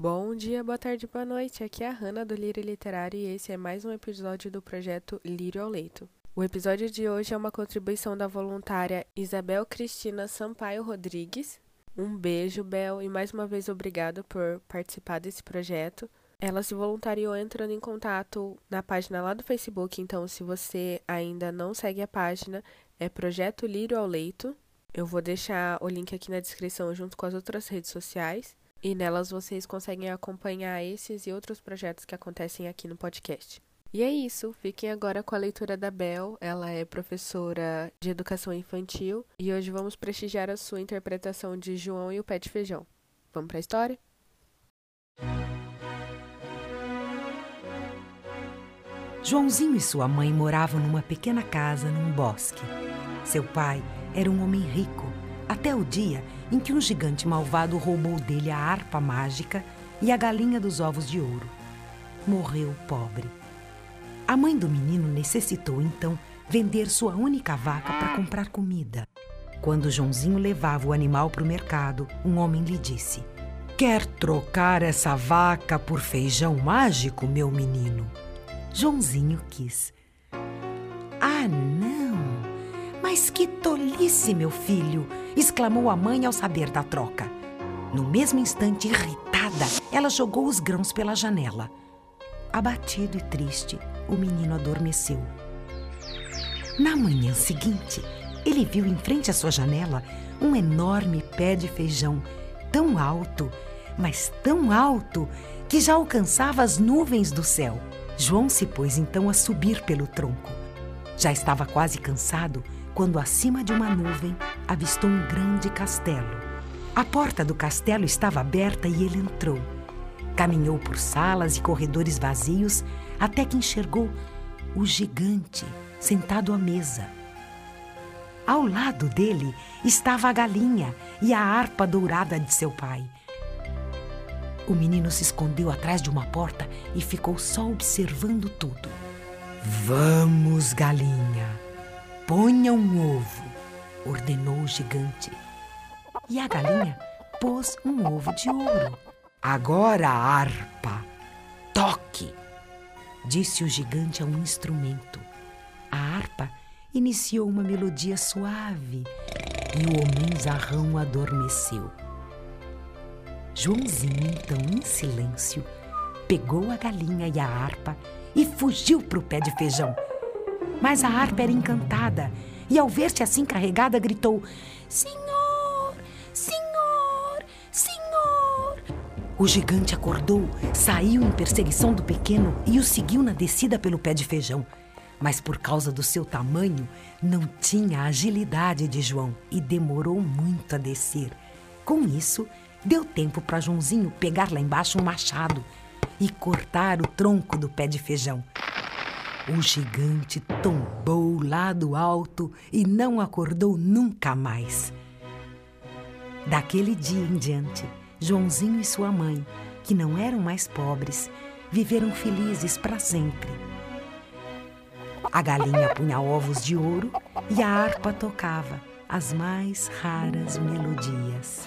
Bom dia, boa tarde, boa noite. Aqui é a Hanna do Lírio Literário e esse é mais um episódio do projeto Lírio ao Leito. O episódio de hoje é uma contribuição da voluntária Isabel Cristina Sampaio Rodrigues. Um beijo, Bel, e mais uma vez obrigada por participar desse projeto. Ela se voluntariou entrando em contato na página lá do Facebook, então se você ainda não segue a página, é Projeto Lírio ao Leito. Eu vou deixar o link aqui na descrição junto com as outras redes sociais. E nelas vocês conseguem acompanhar esses e outros projetos que acontecem aqui no podcast. E é isso, fiquem agora com a leitura da Bel. Ela é professora de educação infantil e hoje vamos prestigiar a sua interpretação de João e o Pé de Feijão. Vamos para a história? Joãozinho e sua mãe moravam numa pequena casa num bosque. Seu pai era um homem rico, até o dia em que um gigante malvado roubou dele a harpa mágica e a galinha dos ovos de ouro. Morreu pobre. A mãe do menino necessitou então vender sua única vaca para comprar comida. Quando Joãozinho levava o animal para o mercado, um homem lhe disse: Quer trocar essa vaca por feijão mágico, meu menino? Joãozinho quis. Ah, não! Mas que tolice, meu filho! exclamou a mãe ao saber da troca. No mesmo instante, irritada, ela jogou os grãos pela janela. Abatido e triste, o menino adormeceu. Na manhã seguinte, ele viu em frente à sua janela um enorme pé de feijão, tão alto, mas tão alto, que já alcançava as nuvens do céu. João se pôs então a subir pelo tronco. Já estava quase cansado quando, acima de uma nuvem, avistou um grande castelo. A porta do castelo estava aberta e ele entrou. Caminhou por salas e corredores vazios até que enxergou o gigante sentado à mesa. Ao lado dele estava a galinha e a harpa dourada de seu pai. O menino se escondeu atrás de uma porta e ficou só observando tudo. Vamos, galinha, Ponha um ovo, ordenou o gigante. E a galinha pôs um ovo de ouro. Agora harpa, toque, disse o gigante a um instrumento. A harpa iniciou uma melodia suave e o homenzarrão adormeceu. Joãozinho, então, em silêncio, pegou a galinha e a harpa e fugiu para o pé de feijão mas a harpa era encantada e, ao ver-se assim carregada, gritou: Senhor, Senhor, Senhor! O gigante acordou, saiu em perseguição do pequeno e o seguiu na descida pelo pé de feijão. Mas por causa do seu tamanho, não tinha a agilidade de João e demorou muito a descer. Com isso, deu tempo para Joãozinho pegar lá embaixo um machado e cortar o tronco do pé de feijão. O gigante tombou lá do alto e não acordou nunca mais. Daquele dia em diante, Joãozinho e sua mãe, que não eram mais pobres, viveram felizes para sempre. A galinha punha ovos de ouro e a harpa tocava as mais raras melodias.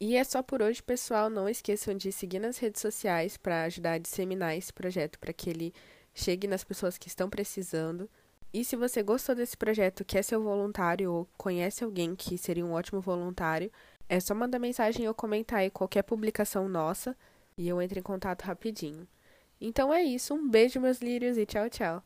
E é só por hoje, pessoal. Não esqueçam de seguir nas redes sociais para ajudar a disseminar esse projeto para que ele chegue nas pessoas que estão precisando. E se você gostou desse projeto, quer ser voluntário ou conhece alguém que seria um ótimo voluntário, é só mandar mensagem ou comentar aí qualquer publicação nossa e eu entro em contato rapidinho. Então é isso, um beijo, meus lírios, e tchau, tchau.